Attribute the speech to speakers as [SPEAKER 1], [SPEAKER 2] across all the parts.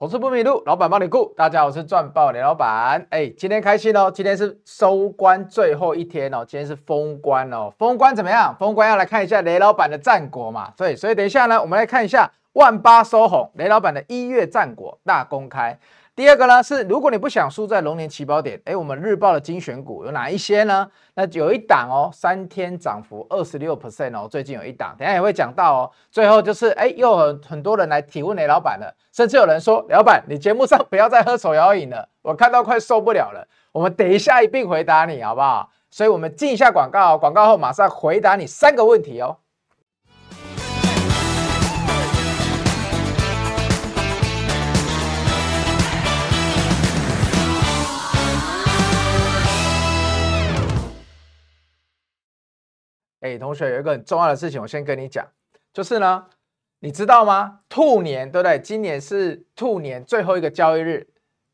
[SPEAKER 1] 投资不迷路，老板帮你顾。大家好，我是赚爆雷老板。哎，今天开心哦，今天是收官最后一天哦，今天是封关哦。封关怎么样？封关要来看一下雷老板的战果嘛。所以，所以等一下呢，我们来看一下万八收红，雷老板的一月战果大公开。第二个呢是，如果你不想输在龙年起跑点，哎，我们日报的精选股有哪一些呢？那有一档哦，三天涨幅二十六 percent 哦，最近有一档，等下也会讲到哦。最后就是，哎，又很很多人来提问雷老板了，甚至有人说，老板，你节目上不要再喝手摇饮了，我看到快受不了了。我们等一下一并回答你，好不好？所以我们进一下广告，广告后马上回答你三个问题哦。哎，同学，有一个很重要的事情，我先跟你讲，就是呢，你知道吗？兔年，对不对？今年是兔年最后一个交易日，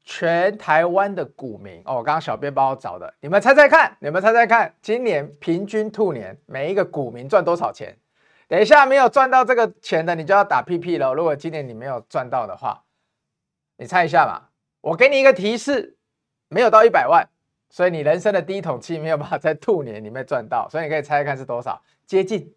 [SPEAKER 1] 全台湾的股民哦，我刚刚小编帮我找的，你们猜猜看，你们猜猜看，今年平均兔年每一个股民赚多少钱？等一下没有赚到这个钱的，你就要打屁屁了。如果今年你没有赚到的话，你猜一下嘛。我给你一个提示，没有到一百万。所以你人生的第一桶金没有办法在兔年里面赚到，所以你可以猜猜看是多少？接近，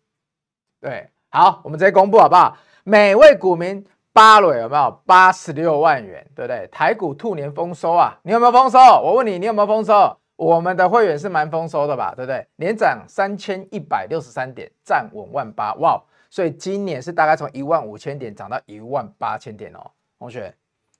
[SPEAKER 1] 对，好，我们直接公布好不好？每位股民巴瑞有没有八十六万元，对不对？台股兔年丰收啊，你有没有丰收？我问你，你有没有丰收？我们的会员是蛮丰收的吧，对不对？年涨三千一百六十三点，站稳万八，哇！所以今年是大概从一万五千点涨到一万八千点哦，同学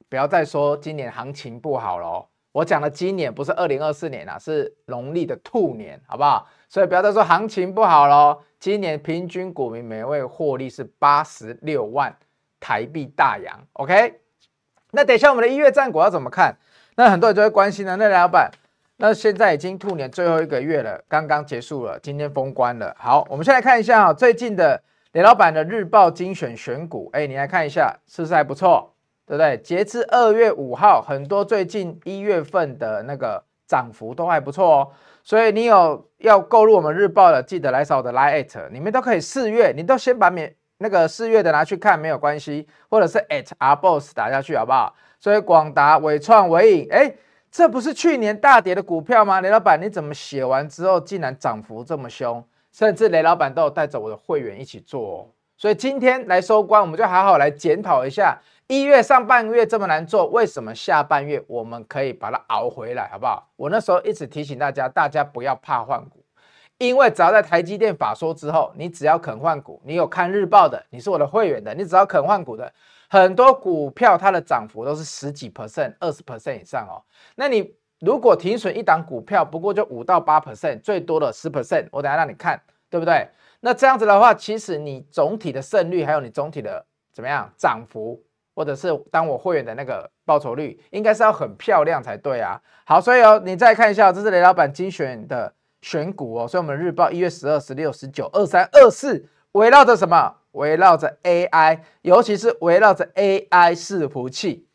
[SPEAKER 1] 不要再说今年行情不好了哦。我讲的今年不是二零二四年啊，是农历的兔年，好不好？所以不要再说行情不好喽。今年平均股民每位获利是八十六万台币大洋，OK？那等一下我们的一月战果要怎么看？那很多人就会关心了。那老板，那现在已经兔年最后一个月了，刚刚结束了，今天封关了。好，我们先来看一下啊，最近的雷老板的日报精选选股，哎，你来看一下，是不是还不错？对不对？截至二月五号，很多最近一月份的那个涨幅都还不错哦。所以你有要购入我们日报的，记得来扫我的 Line@，你们都可以四月，你都先把免那个四月的拿去看，没有关系，或者是 at r boss 打下去好不好？所以广达、伟创、伟影，哎，这不是去年大跌的股票吗？雷老板，你怎么写完之后竟然涨幅这么凶？甚至雷老板都有带着我的会员一起做哦。所以今天来收官，我们就好好来检讨一下。一月上半个月这么难做，为什么下半月我们可以把它熬回来，好不好？我那时候一直提醒大家，大家不要怕换股，因为只要在台积电法说之后，你只要肯换股，你有看日报的，你是我的会员的，你只要肯换股的，很多股票它的涨幅都是十几 percent、二十 percent 以上哦。那你如果停损一档股票，不过就五到八 percent，最多的十 percent，我等下让你看，对不对？那这样子的话，其实你总体的胜率还有你总体的怎么样涨幅？或者是当我会员的那个报酬率，应该是要很漂亮才对啊。好，所以哦，你再看一下，这是雷老板精选的选股哦。所以我们日报一月十二、十六、十九、二三、二四，围绕着什么？围绕着 AI，尤其是围绕着 AI 伺服器。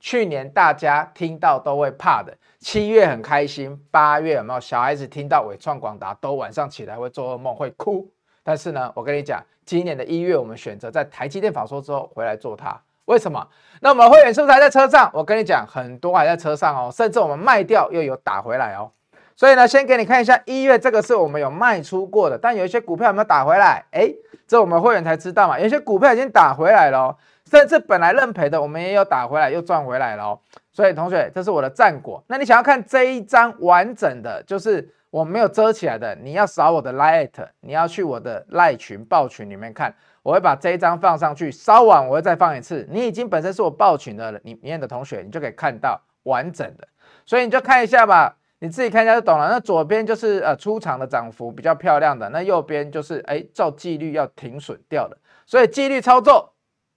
[SPEAKER 1] 去年大家听到都会怕的，七月很开心，八月有没有小孩子听到纬创、广达都晚上起来会做噩梦，会哭？但是呢，我跟你讲，今年的一月我们选择在台积电法说之后回来做它。为什么？那我们会员是不是还在车上？我跟你讲，很多还在车上哦，甚至我们卖掉又有打回来哦。所以呢，先给你看一下一月这个是我们有卖出过的，但有一些股票有没有打回来？哎，这我们会员才知道嘛。有些股票已经打回来了哦，甚至本来认赔的，我们也有打回来又赚回来了哦。所以同学，这是我的战果。那你想要看这一张完整的，就是我没有遮起来的，你要扫我的 Line，你要去我的 Line 群报群里面看。我会把这一张放上去，稍晚我会再放一次。你已经本身是我报群的里面的同学，你就可以看到完整的。所以你就看一下吧，你自己看一下就懂了。那左边就是呃出场的涨幅比较漂亮的，那右边就是哎照纪律要停损掉的。所以纪律操作，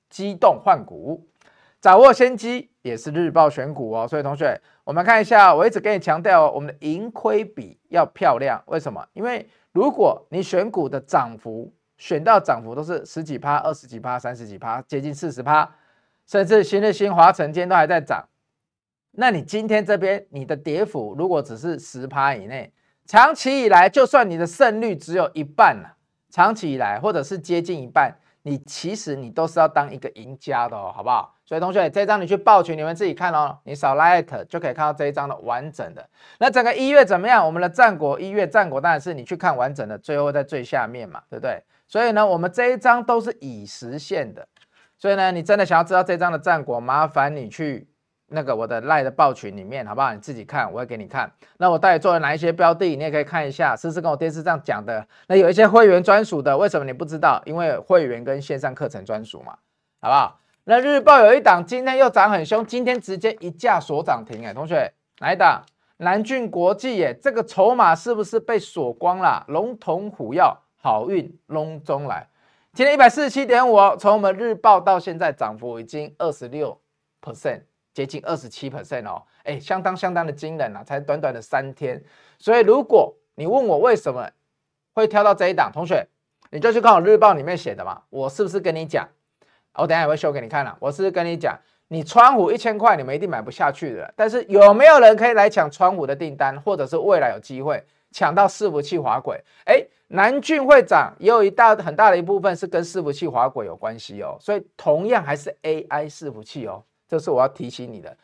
[SPEAKER 1] 机动换股，掌握先机也是日报选股哦。所以同学，我们看一下，我一直跟你强调，我们的盈亏比要漂亮。为什么？因为如果你选股的涨幅，选到涨幅都是十几趴、二十几趴、三十几趴，接近四十趴，甚至新日新、华城今天都还在涨。那你今天这边你的跌幅如果只是十趴以内，长期以来就算你的胜率只有一半了，长期以来或者是接近一半，你其实你都是要当一个赢家的哦，好不好？所以同学，这一张你去报群，你们自己看哦。你扫 Light 就可以看到这一张的完整的。那整个一月怎么样？我们的战国一月战国当然是你去看完整的，最后在最下面嘛，对不对？所以呢，我们这一张都是已实现的。所以呢，你真的想要知道这张的战果，麻烦你去那个我的赖的报群里面，好不好？你自己看，我会给你看。那我到底做了哪一些标的，你也可以看一下，是不是跟我电视上讲的？那有一些会员专属的，为什么你不知道？因为会员跟线上课程专属嘛，好不好？那日报有一档，今天又涨很凶，今天直接一价锁涨停哎，同学，哪一档？南郡国际耶，这个筹码是不是被锁光了？龙腾虎跃，好运隆中来。今天一百四十七点五哦，从我们日报到现在涨幅已经二十六 percent，接近二十七 percent 哦，哎，相当相当的惊人啊，才短短的三天。所以如果你问我为什么会挑到这一档，同学，你就去看我日报里面写的嘛，我是不是跟你讲？我等下也会秀给你看了，我是不是跟你讲，你川湖一千块你们一定买不下去的，但是有没有人可以来抢川湖的订单，或者是未来有机会抢到伺服器滑轨？哎。南俊会涨，也有一大很大的一部分是跟伺服器滑轨有关系哦，所以同样还是 AI 伺服器哦，这是我要提醒你的，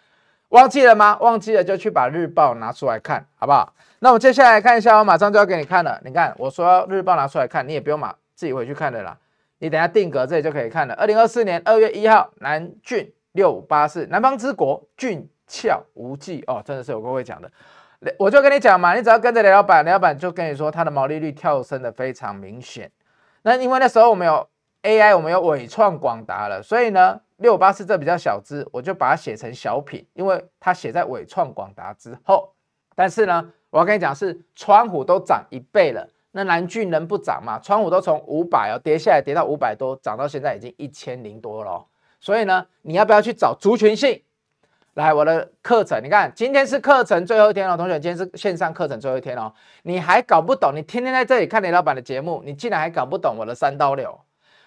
[SPEAKER 1] 忘记了吗？忘记了就去把日报拿出来看，好不好？那我接下来看一下，我马上就要给你看了。你看，我说日报拿出来看，你也不用马自己回去看的啦，你等下定格这里就可以看了。二零二四年二月一号，南俊六五八四，南方之国，俊俏无际哦，真的是有个会讲的。我就跟你讲嘛，你只要跟着雷老板，雷老板就跟你说，它的毛利率跳升的非常明显。那因为那时候我们有 AI，我们有纬创广达了，所以呢，六八四这比较小只，我就把它写成小品，因为它写在纬创广达之后。但是呢，我要跟你讲是川湖都涨一倍了，那南俊能不涨吗？川湖都从五百哦跌下来，跌到五百多，涨到现在已经一千零多了。所以呢，你要不要去找族群性？来我的课程，你看今天是课程最后一天了，同学，今天是线上课程最后一天哦。你还搞不懂？你天天在这里看雷老板的节目，你竟然还搞不懂我的三刀流，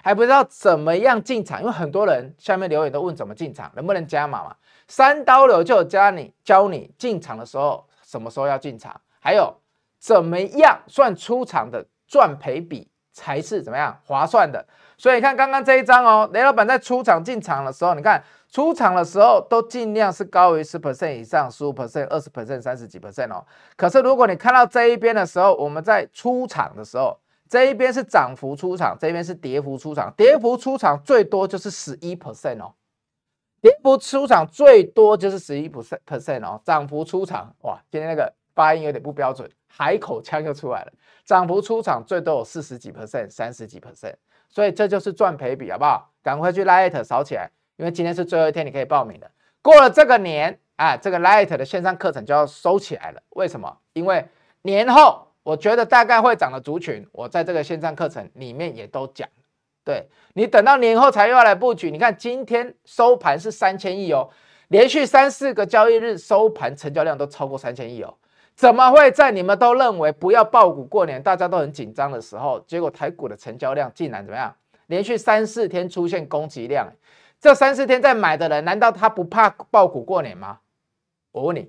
[SPEAKER 1] 还不知道怎么样进场？因为很多人下面留言都问怎么进场，能不能加码嘛？三刀流就教你教你进场的时候，什么时候要进场，还有怎么样算出场的赚赔比才是怎么样划算的。所以你看刚刚这一张哦，雷老板在出场进场的时候，你看。出场的时候都尽量是高于十 percent 以上，十五 percent、二十 percent、三十几 percent 哦。可是如果你看到这一边的时候，我们在出场的时候，这一边是涨幅出场，这边是跌幅出场，跌幅出场最多就是十一 percent 哦。跌幅出场最多就是十一 percent percent 哦。涨幅出场，哇，今天那个发音有点不标准，海口腔又出来了。涨幅出场最多有四十几 percent、三十几 percent，所以这就是赚赔比，好不好？赶快去 Light 扫起来。因为今天是最后一天，你可以报名的。过了这个年，啊，这个 Light 的线上课程就要收起来了。为什么？因为年后我觉得大概会涨的族群，我在这个线上课程里面也都讲。对，你等到年后才又要来布局。你看今天收盘是三千亿哦，连续三四个交易日收盘成交量都超过三千亿哦。怎么会在你们都认为不要爆股过年，大家都很紧张的时候，结果台股的成交量竟然怎么样？连续三四天出现攻击量。这三四天在买的人，难道他不怕爆股过年吗？我问你，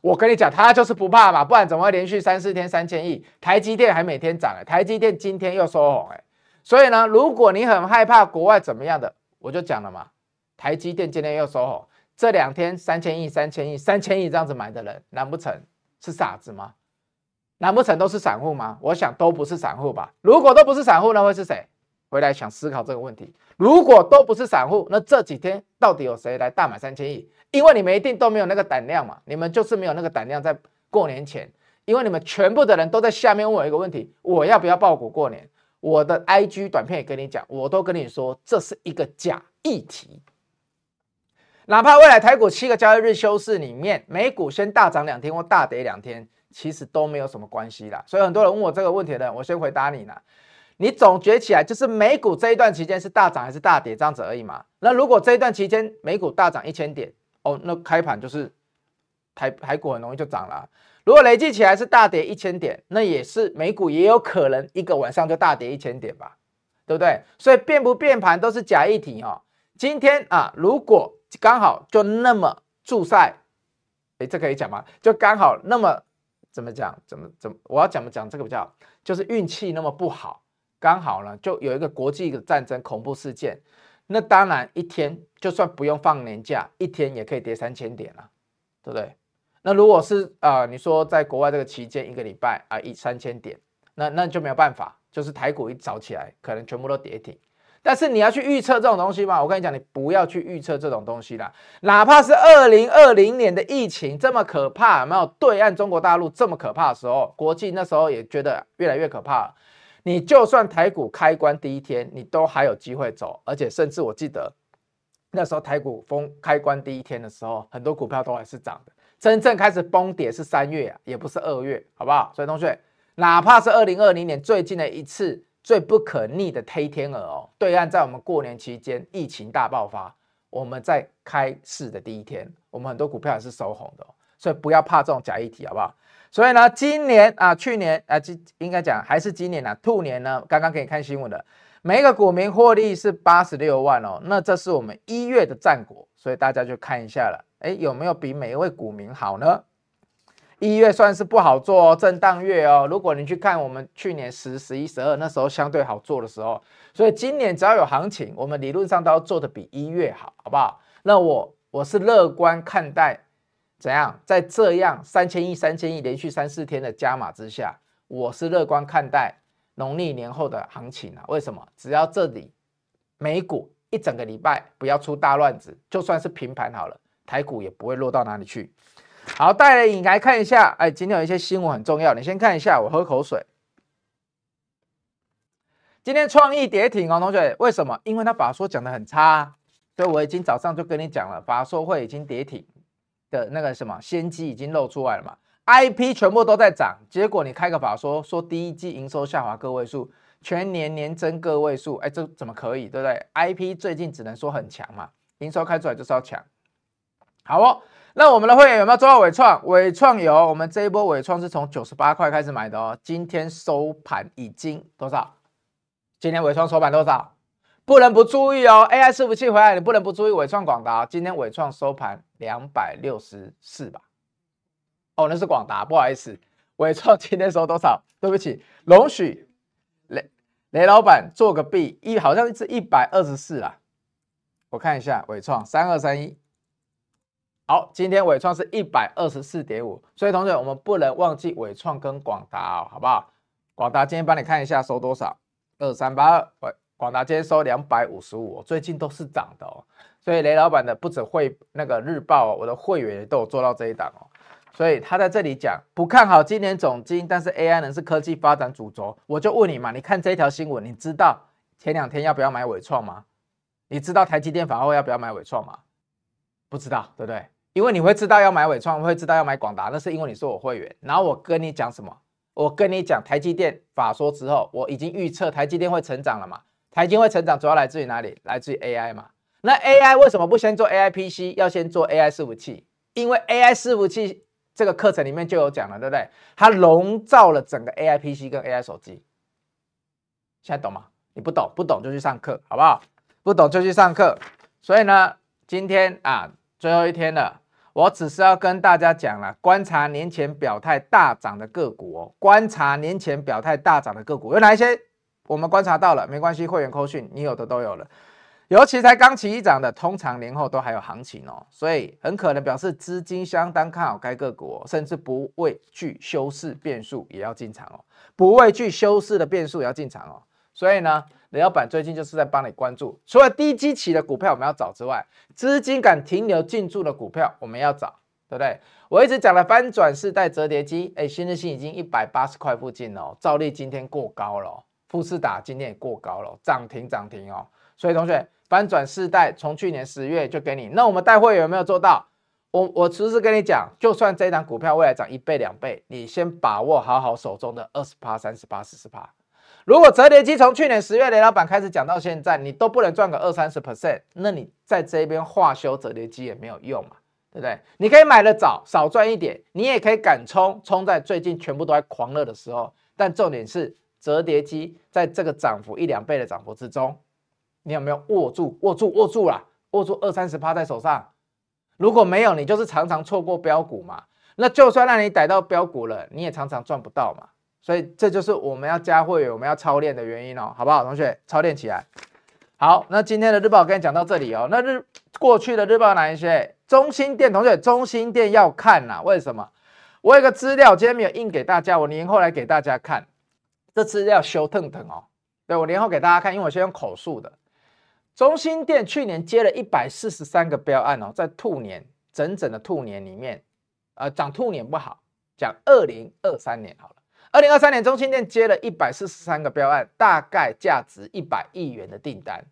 [SPEAKER 1] 我跟你讲，他就是不怕嘛，不然怎么会连续三四天三千亿？台积电还每天涨了，台积电今天又收红哎，所以呢，如果你很害怕国外怎么样的，我就讲了嘛，台积电今天又收红，这两天三千亿、三千亿、三千亿这样子买的人，难不成是傻子吗？难不成都是散户吗？我想都不是散户吧。如果都不是散户，那会是谁？回来想思考这个问题，如果都不是散户，那这几天到底有谁来大买三千亿？因为你们一定都没有那个胆量嘛，你们就是没有那个胆量在过年前，因为你们全部的人都在下面问我一个问题：我要不要抱股过年？我的 IG 短片也跟你讲，我都跟你说这是一个假议题。哪怕未来台股七个交易日休市里面，美股先大涨两天或大跌两天，其实都没有什么关系啦。所以很多人问我这个问题的，我先回答你啦。你总结起来就是美股这一段期间是大涨还是大跌这样子而已嘛？那如果这一段期间美股大涨一千点哦，那开盘就是台台股很容易就涨了。如果累计起来是大跌一千点，那也是美股也有可能一个晚上就大跌一千点吧，对不对？所以变不变盘都是假议题哦。今天啊，如果刚好就那么注赛，诶，这可以讲吗？就刚好那么怎么讲？怎么怎么？我要怎么讲这个比较就是运气那么不好。刚好呢，就有一个国际的战争恐怖事件，那当然一天就算不用放年假，一天也可以跌三千点了，对不对？那如果是啊、你说在国外这个期间一个礼拜啊一三千点，那那就没有办法，就是台股一早起来可能全部都跌停。但是你要去预测这种东西吗？我跟你讲，你不要去预测这种东西啦。哪怕是二零二零年的疫情这么可怕，没有对岸中国大陆这么可怕的时候，国际那时候也觉得越来越可怕。你就算台股开关第一天，你都还有机会走，而且甚至我记得那时候台股封开关第一天的时候，很多股票都还是涨的。真正开始崩跌是三月，也不是二月，好不好？所以同学，哪怕是二零二零年最近的一次。最不可逆的黑天鹅哦，对岸在我们过年期间疫情大爆发，我们在开市的第一天，我们很多股票也是收红的，所以不要怕这种假议题，好不好？所以呢，今年啊，去年啊，今应该讲还是今年啊，兔年呢，刚刚给你看新闻的，每一个股民获利是八十六万哦，那这是我们一月的战果，所以大家就看一下了，哎，有没有比每一位股民好呢？一月算是不好做哦，震荡月哦。如果你去看我们去年十、十一、十二那时候相对好做的时候，所以今年只要有行情，我们理论上都要做的比一月好，好不好？那我我是乐观看待，怎样？在这样三千亿、三千亿连续三四天的加码之下，我是乐观看待农历年后的行情啊。为什么？只要这里美股一整个礼拜不要出大乱子，就算是平盘好了，台股也不会落到哪里去。好，带来你来看一下，哎，今天有一些新闻很重要，你先看一下。我喝口水。今天创意跌停哦，同学，为什么？因为他法说讲得很差，所以我已经早上就跟你讲了，法说会已经跌停的那个什么先机已经露出来了嘛，IP 全部都在涨，结果你开个法说说第一季营收下滑个位数，全年年增个位数，哎，这怎么可以，对不对？IP 最近只能说很强嘛，营收开出来就是要强，好哦。那我们的会员有没有做到纬创？纬创有，我们这一波纬创是从九十八块开始买的哦。今天收盘已经多少？今天伟创收盘多少？不能不注意哦。AI 伺服器回来，你不能不注意伟创广达。今天伟创收盘两百六十四吧？哦，那是广达，不好意思。伟创今天收多少？对不起，容许雷雷老板做个币，一好像是一百二十四啊。我看一下伟创三二三一。好，今天伟创是一百二十四点五，所以同学我们不能忘记伟创跟广达哦，好不好？广达今天帮你看一下收多少，二三八二，广广达今天收两百五十五，最近都是涨的哦。所以雷老板的不止会那个日报哦，我的会员也都有做到这一档哦。所以他在这里讲不看好今年总经，但是 AI 能是科技发展主轴，我就问你嘛，你看这条新闻，你知道前两天要不要买伟创吗？你知道台积电法后要不要买伟创吗？不知道，对不对？因为你会知道要买纬创，会知道要买广达，那是因为你是我会员。然后我跟你讲什么？我跟你讲台积电法说之后，我已经预测台积电会成长了嘛？台积会成长主要来自于哪里？来自于 AI 嘛？那 AI 为什么不先做 AI PC，要先做 AI 伺服器？因为 AI 伺服器这个课程里面就有讲了，对不对？它笼罩了整个 AI PC 跟 AI 手机。现在懂吗？你不懂，不懂就去上课，好不好？不懂就去上课。所以呢，今天啊，最后一天了。我只是要跟大家讲了，观察年前表态大涨的个股哦，观察年前表态大涨的个股有哪一些？我们观察到了，没关系，会员扣讯你有的都有了，尤其才刚起涨的，通常年后都还有行情哦，所以很可能表示资金相当看好该个股，甚至不畏惧修饰变数也要进场哦，不畏惧修饰的变数也要进场哦，所以呢。雷老板最近就是在帮你关注，除了低基期的股票我们要找之外，资金敢停留进驻的股票我们要找，对不对？我一直讲的翻转世代折叠机，哎，新日新已经一百八十块附近了哦，兆利今天过高了，富士达今天也过高了，涨停涨停哦。所以同学，翻转世代从去年十月就给你，那我们带会有没有做到？我我其实跟你讲，就算这档股票未来涨一倍两倍，你先把握好好手中的二十趴、三十趴、四十趴。如果折叠机从去年十月雷老板开始讲到现在，你都不能赚个二三十 percent，那你在这边化修折叠机也没有用嘛，对不对？你可以买的早，少赚一点，你也可以敢冲，冲在最近全部都在狂热的时候。但重点是折叠机在这个涨幅一两倍的涨幅之中，你有没有握住？握住？握住了？握住二三十趴在手上？如果没有，你就是常常错过标股嘛。那就算让你逮到标股了，你也常常赚不到嘛。所以这就是我们要加会员，我们要操练的原因哦，好不好？同学操练起来。好，那今天的日报跟你讲到这里哦。那日过去的日报哪一些？中心店同学，中心店要看呐、为什么？我有个资料今天没有印给大家，我年后来给大家看。这资料修腾腾哦。对，我年后给大家看，因为我先用口述的。中心店去年接了一百四十三个标案哦，在兔年整整的兔年里面，呃，讲兔年不好，讲二零二三年好了。二零二三年，中兴电接了一百四十三个标案，大概价值一百亿元的订单。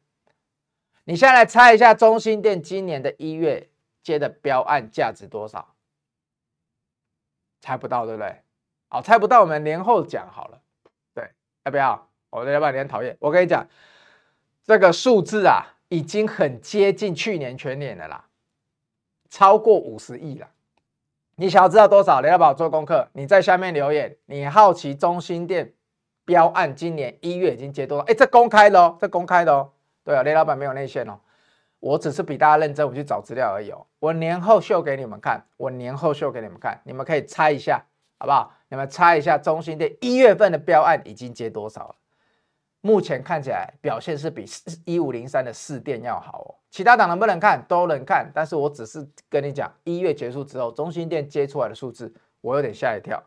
[SPEAKER 1] 你现在来猜一下，中兴电今年的一月接的标案价值多少？猜不到，对不对？好，猜不到，我们年后讲好了。对，要不要？我的老板你很讨厌。我跟你讲，这个数字啊，已经很接近去年全年的啦，超过五十亿了。你想要知道多少？雷老板做功课，你在下面留言。你好奇中心店标案今年一月已经接多少？哎，这公开的哦，这公开的哦。对啊，雷老板没有内线哦，我只是比大家认真，我去找资料而已哦。我年后秀给你们看，我年后秀给你们看，你们可以猜一下，好不好？你们猜一下中心店一月份的标案已经接多少了？目前看起来表现是比一五零三的士电要好哦，其他档能不能看？都能看，但是我只是跟你讲，一月结束之后，中心电接出来的数字，我有点吓一跳。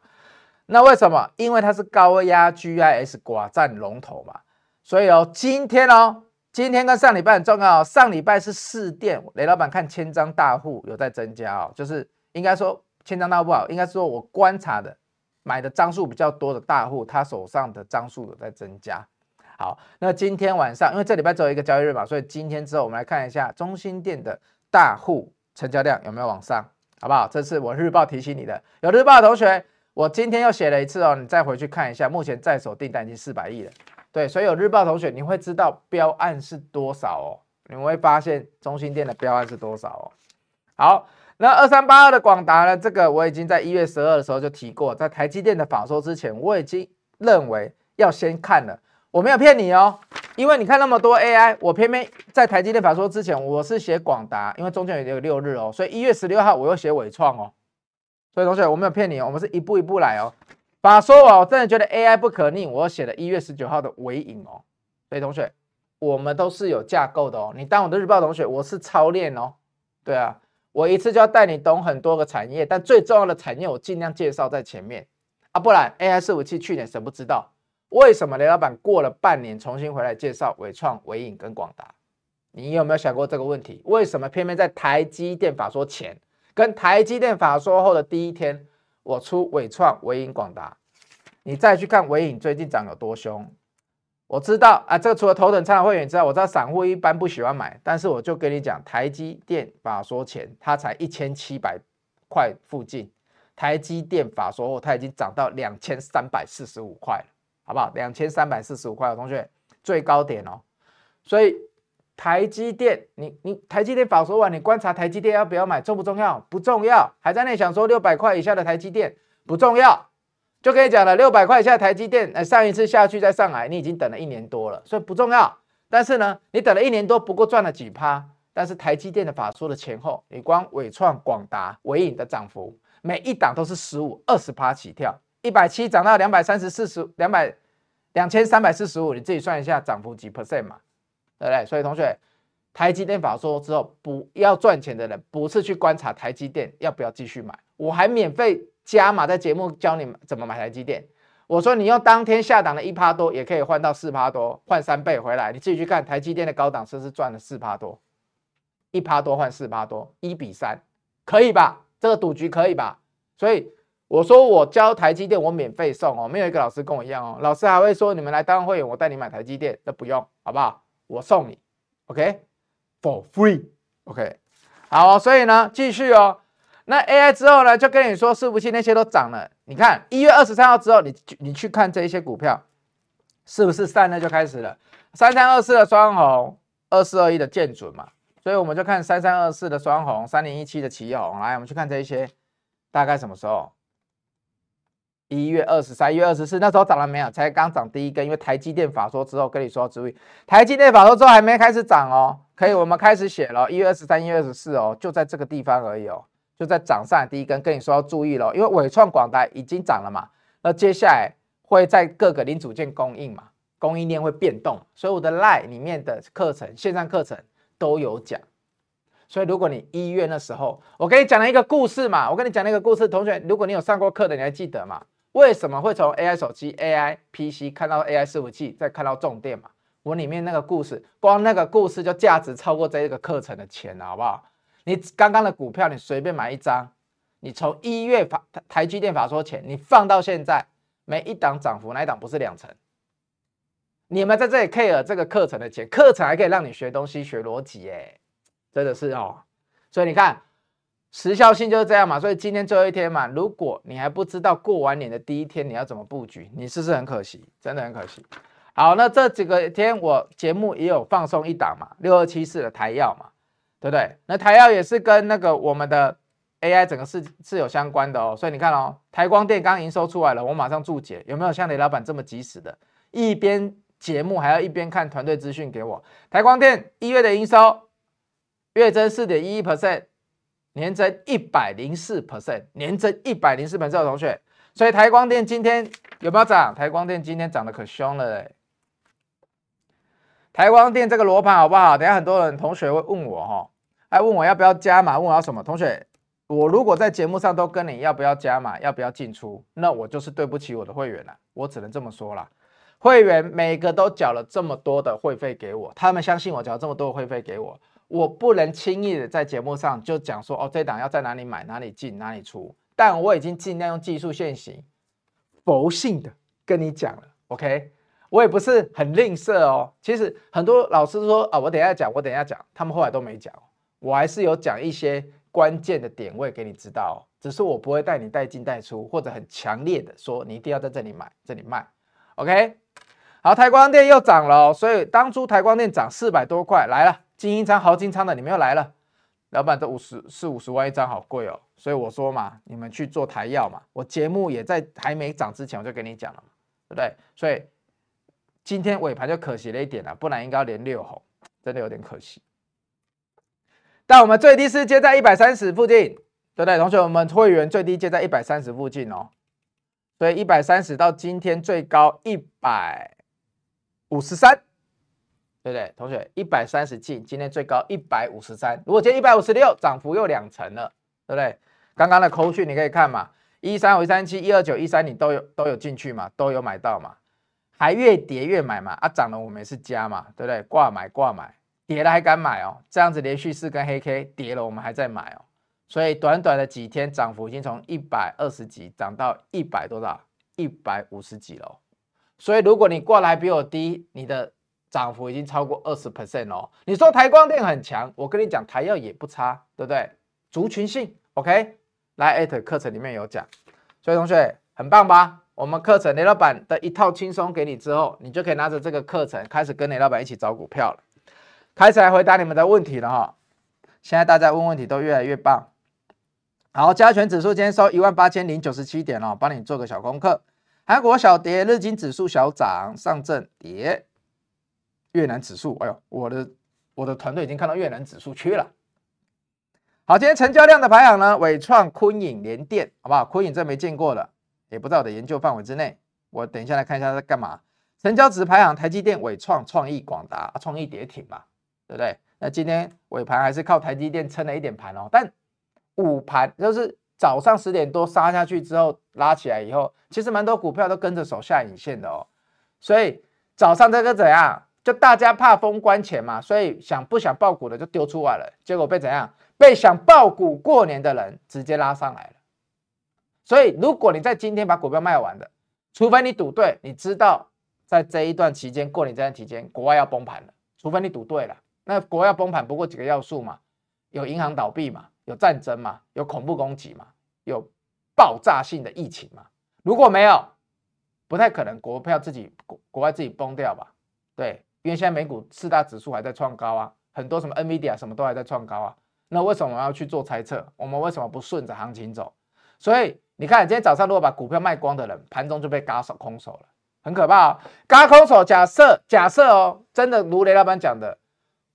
[SPEAKER 1] 那为什么？因为它是高压 GIS 寡占龙头嘛，所以哦，今天哦，今天跟上礼拜很重要哦，上礼拜是士电，雷老板看千张大户有在增加哦，就是应该说千张大户不好，应该说我观察的买的张数比较多的大户，他手上的张数有在增加。好，那今天晚上，因为这礼拜只有一个交易日嘛，所以今天之后我们来看一下中心店的大户成交量有没有往上，好不好？这是我日报提醒你的，有日报的同学，我今天又写了一次哦，你再回去看一下，目前在手订单已经四百亿了，对，所以有日报同学你会知道标案是多少哦，你会发现中心店的标案是多少哦。好，那二三八二的广达呢？这个我已经在一月十二的时候就提过，在台积电的法说之前，我已经认为要先看了。我没有骗你哦，因为你看那么多 AI，我偏偏在台积电法说之前，我是写广达，因为中间有六日哦，所以一月十六号我又写纬创哦，所以同学我没有骗你哦，我们是一步一步来哦。法说哦，我真的觉得 AI 不可逆，我写了一月十九号的尾影哦，所以同学我们都是有架构的哦，你当我的日报同学，我是操练哦，对啊，我一次就要带你懂很多个产业，但最重要的产业我尽量介绍在前面啊，不然 AI 伺服器去年谁不知道？为什么雷老板过了半年重新回来介绍伟创、伟影跟广达？你有没有想过这个问题？为什么偏偏在台积电法说前跟台积电法说后的第一天，我出伟创、伟影、广达？你再去看伟影最近涨有多凶？我知道啊，这个除了头等舱的会员之外，我知道散户一般不喜欢买，但是我就跟你讲，台积电法说前它才一千七百块附近，台积电法说后它已经涨到两千三百四十五块了。好不好？两千三百四十五块，同学最高点哦。所以台积电，你你台积电法说完，你观察台积电要不要买，重不重要？不重要。还在那想说六百块以下的台积电不重要，就跟你讲了，六百块以下的台积电，呃，上一次下去再上来，你已经等了一年多了，所以不重要。但是呢，你等了一年多，不过赚了几趴。但是台积电的法说的前后，你光纬创、广达、纬颖的涨幅，每一档都是十五、二十趴起跳。一百七涨到两百三十四十两百两千三百四十五，你自己算一下涨幅几 percent 嘛，对不对？所以同学，台积电法说之后，不要赚钱的人，不是去观察台积电要不要继续买，我还免费加码在节目教你们怎么买台积电。我说你用当天下档的一趴多，也可以换到四趴多，换三倍回来，你自己去看台积电的高档车是赚了四趴多，一趴多换四趴多，一比三，可以吧？这个赌局可以吧？所以。我说我教台积电，我免费送哦，没有一个老师跟我一样哦。老师还会说你们来当会员，我带你买台积电，那不用，好不好？我送你，OK，for free，OK，好，所以呢，继续哦。那 AI 之后呢，就跟你说伺服器那些都涨了。你看一月二十三号之后，你你去看这一些股票，是不是散热就开始了？三三二四的双红，二四二一的建准嘛。所以我们就看三三二四的双红，三零一七的奇鋐。来，我们去看这一些，大概什么时候？一月二十三、一月二十四，那时候涨了没有？才刚涨第一根，因为台积电法说之后跟你说注意，台积电法说之后还没开始涨哦。可以，我们开始写了，一月二十三、一月二十四哦，就在这个地方而已哦，就在涨上第一根，跟你说要注意了，因为纬创、广达已经涨了嘛，那接下来会在各个零组件供应嘛，供应链会变动，所以我的 LINE 里面的课程、线上课程都有讲。所以如果你一月那时候，我跟你讲了一个故事嘛，我跟你讲了一个故事，同学，如果你有上过课的，你还记得吗？为什么会从 AI 手机、AI PC 看到 AI 伺服器，再看到重电嘛？我里面那个故事，光那个故事就价值超过这一个课程的钱了，好不好？你刚刚的股票，你随便买一张，你从一月法台积电法说钱，你放到现在，每一档涨幅，哪一档不是两成？你们在这里 care 这个课程的钱，课程还可以让你学东西、学逻辑，哎，真的是哦。所以你看，时效性就是这样嘛。所以今天最后一天嘛，如果你还不知道过完年的第一天你要怎么布局，你是不是很可惜？真的很可惜。好，那这几个天我节目也有放送一档嘛，六二七四的台燿嘛。对不对？那台燿也是跟那个我们的 AI 整个是是有相关的哦，所以你看哦，台光电刚营收出来了，我马上注解，有没有像雷老板这么及时的？一边节目还要一边看团队资讯给我。台光电一月的营收月增四点一一 percent，年增一百零四 percent，年增一百零四 percent 的同学，所以台光电今天有没有涨？台光电今天涨得可凶了嘞！台光电这个罗盘好不好？等下很多人同学会问我哈。还问我要不要加码？问我要什么？同学，我如果在节目上都跟你要不要加码，要不要进出，那我就是对不起我的会员了。我只能这么说了。会员每个都缴了这么多的会费给我，他们相信我缴这么多的会费给我，我不能轻易的在节目上就讲说哦，这档要在哪里买，哪里进，哪里出。但我已经尽量用技术线型，佛性的跟你讲了。OK，我也不是很吝啬哦。其实很多老师说啊、我等下讲，我等下讲，他们后来都没讲。我还是有讲一些关键的点位给你知道，哦，只是我不会带你带进带出，或者很强烈的说你一定要在这里买，这里卖。OK，好，台光电又涨了，哦，所以当初台光电涨四百多块来了，精英仓、豪金仓的你们又来了，老板这五十四五十万一张好贵哦，所以我说嘛，你们去做台燿嘛，我节目也在还没涨之前我就跟你讲了嘛，对不对？所以今天尾盘就可惜了一点了，不然应该要连六红，真的有点可惜。但我们最低是接在一百三十附近，对不对？同学，我们会员最低接在一百三十附近哦，所以一百三十到今天最高一百五十三，对不对？同学，一百三十进，今天最高一百五十三，如果今天一百五十六，涨幅又两成了，对不对？刚刚的扣讯你可以看嘛，一三五一三七一二九一三你都有都有进去嘛，都有买到嘛，还越跌越买嘛，啊涨了我们也是加嘛，对不对？挂买挂买。跌了还敢买哦？这样子连续四根黑 K 跌了，我们还在买哦。所以短短的几天涨幅已经从一百二十几涨到一百多少？一百五十几了。所以如果你挂来比我低，你的涨幅已经超过二十 percent 哦。你说台光电很强，我跟你讲台燿也不差，对不对？族群性 OK，来艾特课程里面有讲。所以同学很棒吧？我们课程雷老板的一套轻松给你之后，你就可以拿着这个课程开始跟雷老板一起找股票了。开始来回答你们的问题了哈，现在大家问问题都越来越棒。好，加权指数今天收一万八千零九十七点哦，帮你做个小功课。韩国小跌，日经指数小涨，上证跌，越南指数，哎呦，我的我的团队已经看到越南指数去了。好，今天成交量的排行呢，纬创、坤影、联电，好不好？坤影这没见过的，也不在我的研究范围之内。我等一下来看一下在干嘛。成交值排行，台积电、纬创、创意、广达，创意跌停嘛。对不对？那今天尾盘还是靠台积电撑了一点盘哦，但午盘就是早上十点多杀下去之后拉起来以后，其实蛮多股票都跟着手下影线的哦。所以早上这个怎样？就大家怕封关前嘛，所以想不想爆股的就丢出来了，结果被怎样？被想爆股过年的人直接拉上来了。所以如果你在今天把股票卖完的，除非你赌对，你知道在这一段期间过年这段期间国外要崩盘了，除非你赌对了。那国外要崩盘不过几个要素嘛，有银行倒闭嘛，有战争嘛，有恐怖攻击嘛，有爆炸性的疫情嘛。如果没有，不太可能国票自己国国外自己崩掉吧？对，因为现在美股四大指数还在创高啊，很多什么 NVIDIA 什么都还在创高啊。那为什么我要去做猜测？我们为什么不顺着行情走？所以你看，今天早上如果把股票卖光的人，盘中就被嘎手空手了，很可怕哦。嘎空手，假设假设哦，真的如雷老板讲的。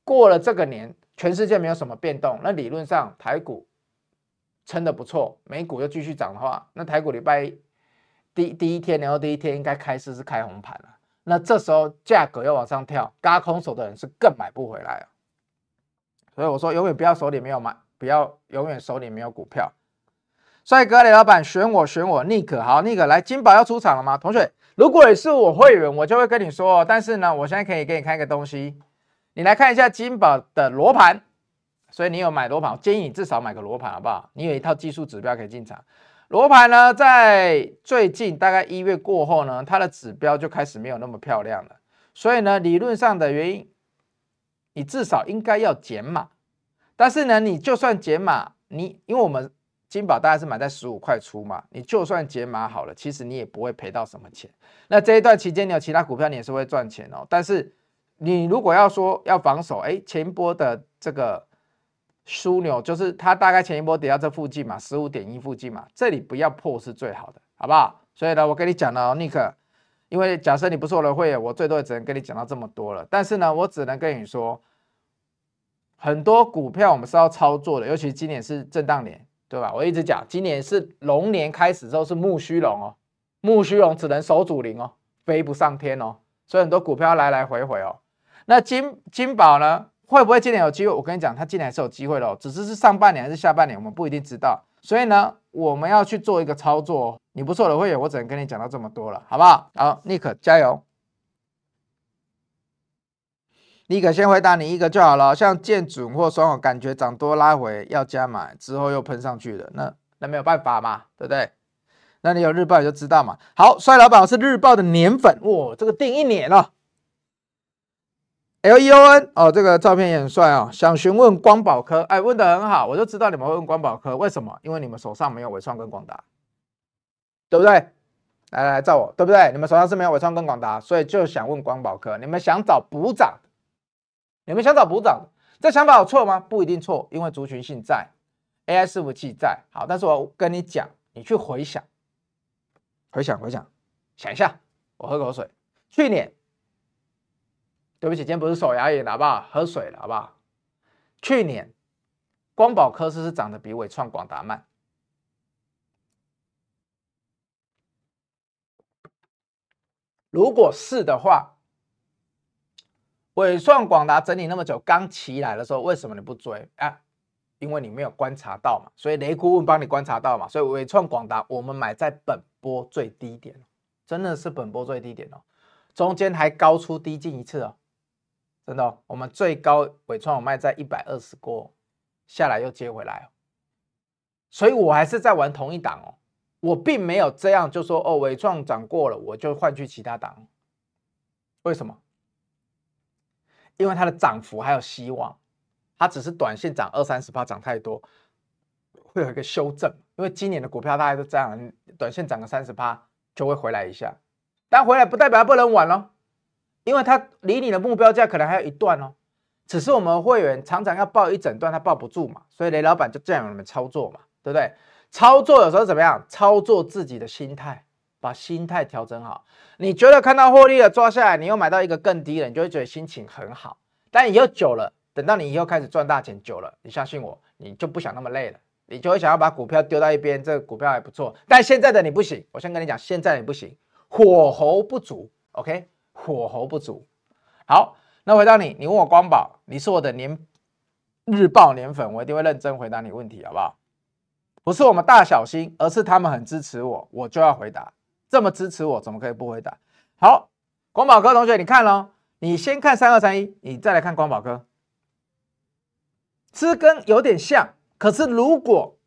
[SPEAKER 1] 过了这个年，全世界没有什么变动，那理论上台股撑得不错，美股又继续涨的话，那台股礼拜一第第一天，然后第一天应该开市是开红盘了。那这时候价格又往上跳，轧空手的人是更买不回来了。所以我说，永远不要手里没有买，不要永远手里没有股票。帅哥，雷老板选我选我，Nick 好，Nick 来金宝要出场了吗？同学，如果你是我会员，我就会跟你说。但是呢，我现在可以给你看一个东西，你来看一下金宝的罗盘。所以你有买罗盘，我建议你至少买个罗盘，好不好？你有一套技术指标可以进场。罗盘呢，在最近大概一月过后呢，它的指标就开始没有那么漂亮了。所以呢，理论上的原因，你至少应该要减码。但是呢，你就算减码，你因为我们金宝大概是买在十五块出嘛，你就算减码好了，其实你也不会赔到什么钱。那这一段期间你有其他股票，你也是会赚钱哦。但是你如果要说要防守，哎，前一波的这个。枢纽就是它大概前一波跌到这附近嘛，十五点一附近嘛，这里不要破是最好的，好不好？所以呢，我跟你讲了，Nick，因为假设你不是我的会员，我最多也只能跟你讲到这么多了。但是呢，我只能跟你说，很多股票我们是要操作的，尤其今年是震荡年，对吧？我一直讲，今年是龙年开始之后是木须龙哦，木须龙只能守主灵哦，飞不上天哦，所以很多股票来来回回哦。那金金宝呢？会不会今年有机会？我跟你讲，它今年还是有机会的哦，只是是上半年还是下半年，我们不一定知道。所以呢，我们要去做一个操作。你不是我的会员，我只能跟你讲到这么多了，好不好？好，Nick 加油。Nick 先回答你一个就好了。像建准或双红，感觉涨多拉回要加买，之后又喷上去了，那那没有办法嘛，对不对？那你有日报你就知道嘛。好，帅老板，我是日报的年粉，哇，这个订一年了。L E O N 哦，这个照片也很帅哦。想询问光宝科，哎，问的很好，我就知道你们会问光宝科，为什么？因为你们手上没有伟创跟广达，对不对？来来来，照我，对不对？你们手上是没有伟创跟广达，所以就想问光宝科。你们想找补涨，你们想找补涨，这想法有错吗？不一定错，因为族群性在，AI 伺服器在。好，但是我跟你讲，你去回想，回想回想，想一下，我喝口水，去年。对不起，今天不是手摇饮了，好不好？喝水了，好不好？去年光宝科是是涨得比伟创、广达慢？如果是的话，伟创、广达整理那么久，刚起来的时候，为什么你不追啊？因为你没有观察到嘛，所以雷顾问帮你观察到嘛，所以伟创、广达我们买在本波最低点，真的是本波最低点哦，中间还高出低进一次哦。真的、我们最高尾创我卖在一百二十过，下来又接回来、所以我还是在玩同一档哦，我并没有这样就说哦，尾创涨过了，我就换去其他档，为什么？因为它的涨幅还有希望，它只是短线涨二三十趴，涨太多会有一个修正，因为今年的股票大概都这样，短线涨个三十趴就会回来一下，但回来不代表它不能玩哦。因为它离你的目标价可能还有一段哦，只是我们会员常常要抱一整段，他抱不住嘛，所以雷老板就这样让你们操作嘛，对不对？操作有时候怎么样？操作自己的心态，把心态调整好。你觉得看到获利了抓下来，你又买到一个更低了，你就会觉得心情很好。但以后久了，等到你以后开始赚大钱久了，你相信我，你就不想那么累了，你就会想要把股票丢到一边，这个股票还不错。但现在的你不行，我先跟你讲，现在你不行，火候不足，OK。火候不足，好，那回答你，你问我光宝，你是我的年日报年粉，我一定会认真回答你问题，好不好？不是我们大小心，而是他们很支持我，我就要回答。这么支持我，怎么可以不回答？好，光宝哥同学，你看咯，你先看三二三一，你再来看光宝哥，是跟有点像，可是如果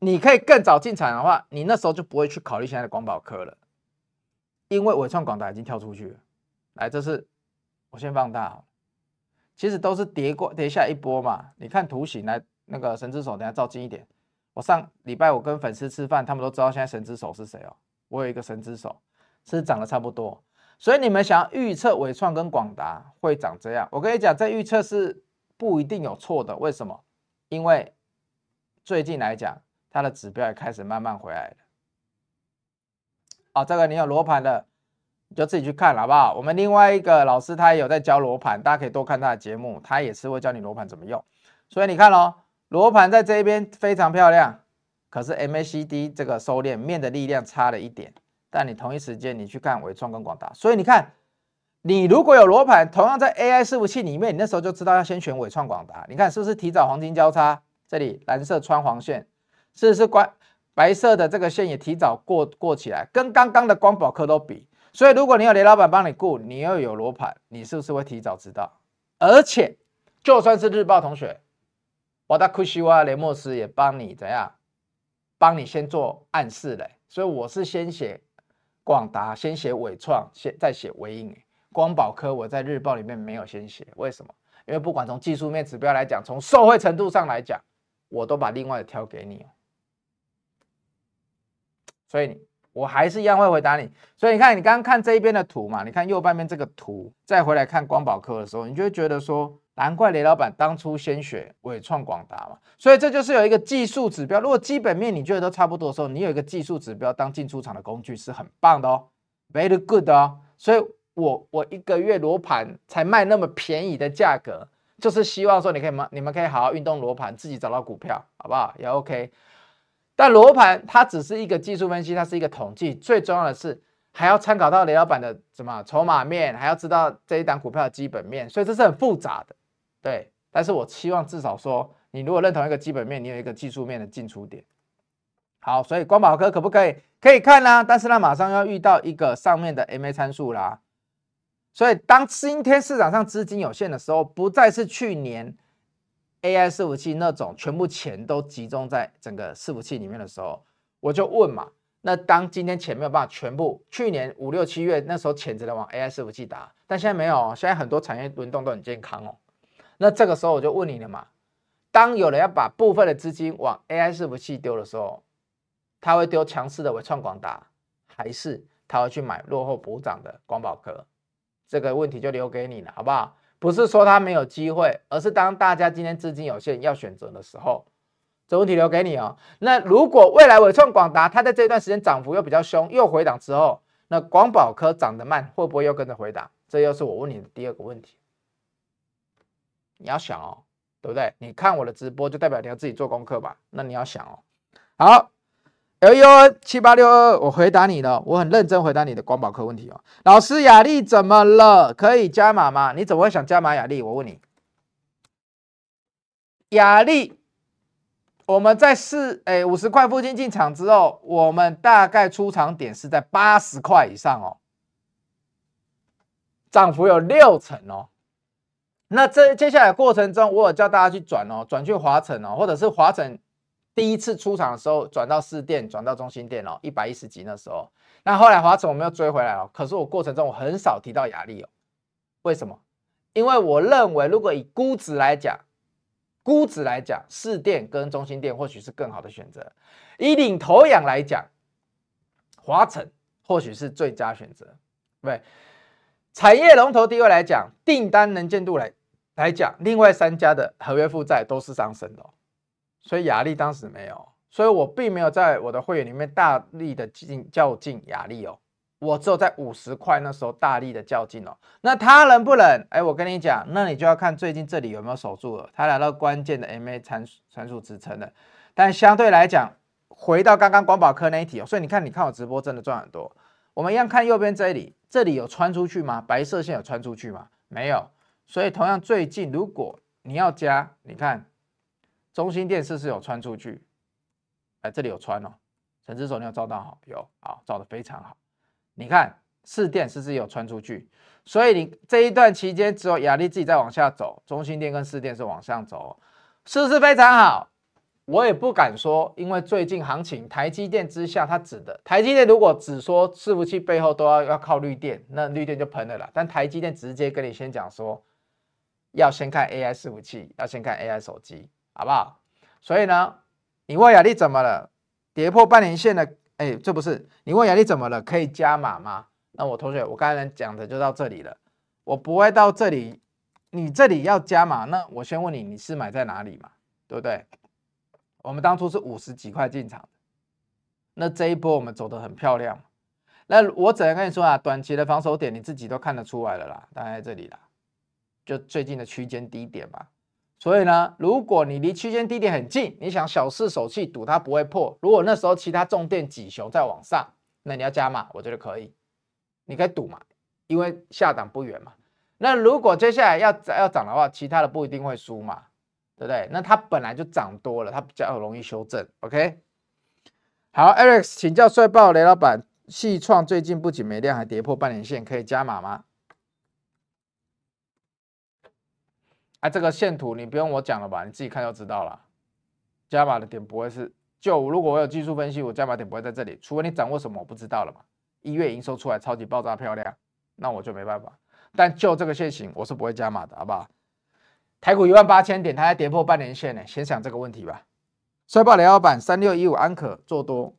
[SPEAKER 1] 你可以更早进场的话，你那时候就不会去考虑现在的光宝科了。因为纬创广达已经跳出去了，来，这是我先放大，其实都是叠过叠下一波嘛。你看图形，来那个神之手，等下照近一点。我上礼拜我跟粉丝吃饭，他们都知道现在神之手是谁哦。我有一个神之手，是涨得差不多。所以你们想要预测纬创跟广达会长这样，我跟你讲，这预测是不一定有错的。为什么？因为最近来讲，它的指标也开始慢慢回来了。这个你有罗盘的，你就自己去看了，好不好？我们另外一个老师他也有在教罗盘，大家可以多看他的节目，他也是会教你罗盘怎么用。所以你看哦，罗盘在这一边非常漂亮，可是 MACD 这个收敛面的力量差了一点，但你同一时间你去看纬创跟广达，所以你看，你如果有罗盘，同样在 AI 伺服器里面，你那时候就知道要先选纬创、广达。你看是不是提早黄金交叉？这里蓝色穿黄线，是不是关白色的这个线也提早过过起来，跟刚刚的光宝科都比。所以如果你有雷老板帮你顾，你又有罗盘，你是不是会提早知道？而且就算是日报同学，瓦达库西瓦雷莫斯也帮你怎样？帮你先做暗示嘞。所以我是先写广达，先写纬创，先再写纬颖。光宝科我在日报里面没有先写，为什么？因为不管从技术面指标来讲，从受惠程度上来讲，我都把另外的挑给你。所以我还是一样会回答你。所以你看，你刚刚看这一边的图嘛，你看右半边这个图，再回来看光宝科的时候，你就会觉得说，难怪雷老板当初先选纬创、广达嘛。所以这就是有一个技术指标。如果基本面你觉得都差不多的时候，你有一个技术指标当进出场的工具是很棒的哦，very good 哦。所以。我我一个月罗盘才卖那么便宜的价格，就是希望说你可以你们可以好好运动罗盘，自己找到股票，好不好？也 OK。但罗盘它只是一个技术分析，它是一个统计，最重要的是还要参考到雷老板的什么筹码面，还要知道这一档股票的基本面，所以这是很复杂的。对，但是我希望至少说，你如果认同一个基本面，你有一个技术面的进出点。好，所以光宝科可不可以？可以看啦，但是它马上要遇到一个上面的 MA 参数啦。所以，当今天市场上资金有限的时候，不再是去年 AI 伺服器那种全部钱都集中在整个伺服器里面的时候，我就问嘛，那当今天钱没有办法全部，去年五六七月那时候钱只能往 AI 伺服器打，但现在没有，现在很多产业轮动都很健康哦。那这个时候我就问你了嘛，当有人要把部分的资金往 AI 伺服器丢的时候，他会丢强势的纬创广达，还是他会去买落后补涨的光宝科？这个问题就留给你了，好不好？不是说它没有机会，而是当大家今天资金有限要选择的时候，这问题留给你哦。那如果未来纬创广达它在这段时间涨幅又比较凶，又回档之后，那广宝科涨得慢，会不会又跟着回档？这又是我问你的第二个问题。你要想哦，对不对？你看我的直播就代表你要自己做功课吧？那你要想哦。好。L U N 七八六二，我回答你了，我很认真回答你的光宝科问题哦。老师，雅丽怎么了？可以加码吗？你怎么会想加码雅丽？我问你，雅丽，我们在四哎五十块附近进场之后，我们大概出场点是在八十块以上哦，涨幅有六成哦。那这接下来过程中，我有叫大家去转哦，转去华城哦，或者是华城。第一次出场的时候，转到士电，转到中心电哦，一百一十级那时候。那后来华城我们又追回来了，可是我过程中我很少提到雅力哦。为什么？因为我认为如果以估值来讲，估值来讲，四电跟中心电或许是更好的选择。以领头羊来讲，华城或许是最佳选择。对，产业龙头地位来讲，订单能见度来来讲，另外三家的合约负债都是上升的。所以雅力当时没有，所以我并没有在我的会员里面大力的进较劲雅力哦，我只有在五十块那时候大力的较劲哦。那它能不能？哎，我跟你讲，那你就要看最近这里有没有守住了，它来到关键的 MA 参参数支撑了。但相对来讲，回到刚刚光宝科那一题哦，所以你看，你看我直播真的赚很多。我们一样看右边这里，这里有穿出去吗？白色线有穿出去吗？没有。所以同样最近，如果你要加，你看。中心电视是有穿出去，哎，这里有穿哦。陈志手，你有照到好？有，好，照的非常好。你看，四电是不是有穿出去？所以你这一段期间只有亚力自己在往下走，中心电跟四电是往上走，是不是非常好？我也不敢说，因为最近行情台积电之下，它指的台积电如果只说伺服器背后都要要靠绿电，那绿电就喷了啦。但台积电直接跟你先讲说，要先看 AI 伺服器，要先看 AI 手机。好不好？所以呢，你问雅力怎么了？跌破半年线了？哎，这不是你问雅力怎么了？可以加码吗？那我同学，我刚才讲的就到这里了。我不会到这里，你这里要加码，那我先问你，你是买在哪里嘛？对不对？我们当初是五十几块进场，那这一波我们走得很漂亮。那我只能跟你说啊，短期的防守点你自己都看得出来了啦，大概在这里啦，就最近的区间低点吧。所以呢，如果你离区间低点很近，你想小试手气赌它不会破。如果那时候其他重电几雄在往上，那你要加码，我觉得可以，你可以赌嘛，因为下档不远嘛。那如果接下来要要涨的话，其他的不一定会输嘛，对不对？那它本来就涨多了，它比较容易修正。OK，好，Alex，请教帅爆雷老板，矽创最近不仅没量，还跌破半年线，可以加码吗？啊，这个线图你不用我讲了吧？你自己看就知道了。加码的点不会是，就如果我有技术分析，我加码点不会在这里，除非你掌握什么我不知道了嘛。一月营收出来超级爆炸漂亮，那我就没办法。但就这个线型，我是不会加码的，好不好？台股一万八千点，它还跌破半年线呢，先想这个问题吧。衰爆雷老板三六一五安可做多。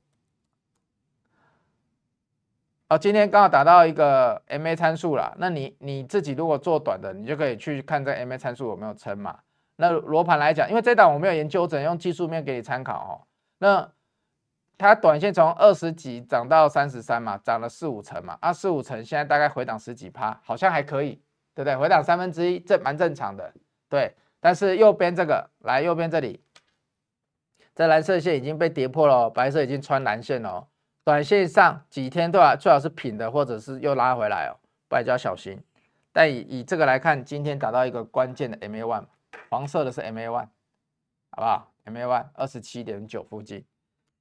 [SPEAKER 1] 好，今天刚好达到一个 MA 参数了，那你你自己如果做短的，你就可以去看这 MA 参数有没有撑嘛。那罗盘来讲，因为这档我没有研究，只能用技术面给你参考哦。那它短线从二十几涨到三十三嘛，涨了四五成嘛，啊四五成现在大概回档十几趴，好像还可以，对不对？回档三分之一，这蛮正常的，对。但是右边这个，来右边这里，这蓝色线已经被跌破了，白色已经穿蓝线了。短线上几天对吧最好是平的，或者是又拉回来哦，不然就要小心。但以以这个来看，今天达到一个关键的 MA one，黄色的是 MA one，好不好？MA one 二十七点九附近，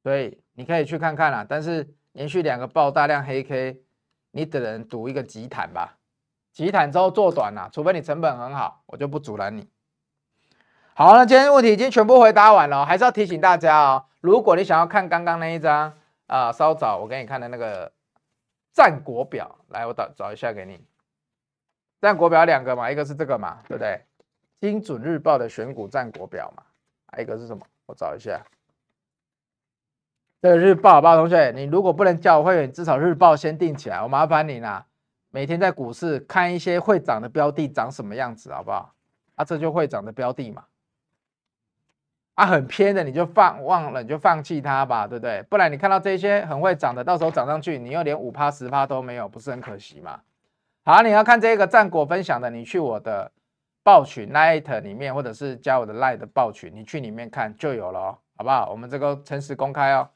[SPEAKER 1] 所以你可以去看看啦。但是连续两个爆大量黑 K，你只能赌一个急弹吧。急弹之后做短啦，除非你成本很好，我就不阻拦你。好，那今天问题已经全部回答完了，还是要提醒大家哦，如果你想要看刚刚那一张。啊，稍早我给你看的那个战国表，来，我找找一下给你。战国表两个嘛，一个是这个嘛，对不对？精准日报的选股战国表嘛，还有一个是什么？我找一下。这个日报，好不好，同学？你如果不能叫会员，至少日报先定起来。我麻烦你啦，每天在股市看一些会涨的标的长什么样子，好不好？啊，这就会涨的标的嘛。啊，很偏的你就放忘了，你就放弃它吧，对不对？不然你看到这些很会涨的，到时候涨上去，你又连五趴十趴都没有，不是很可惜吗？好，你要看这个战果分享的，你去我的报群 Line 里面，或者是加我的 Line 的报群，你去里面看就有了哦，好不好？我们这个诚实公开哦。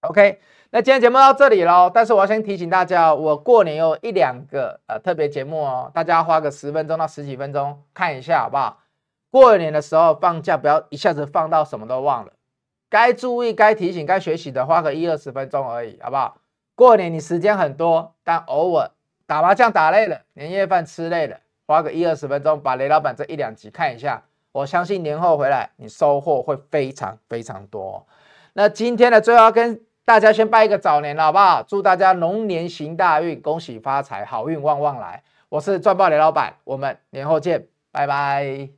[SPEAKER 1] OK，那今天节目到这里喽，但是我要先提醒大家，我过年有一两个呃特别节目哦，大家花个十分钟到十几分钟看一下，好不好？过年的时候放假，不要一下子放到什么都忘了。该注意、该提醒、该学习的，花个一二十分钟而已，好不好？过年你时间很多，但偶尔打麻将打累了，年夜饭吃累了，花个一二十分钟，把雷老板这一两集看一下。我相信年后回来，你收获会非常非常多。那今天的最后要跟大家先拜一个早年了，好不好？祝大家龙年行大运，恭喜发财，好运旺旺来。我是赚爆雷老板，我们年后见，拜拜。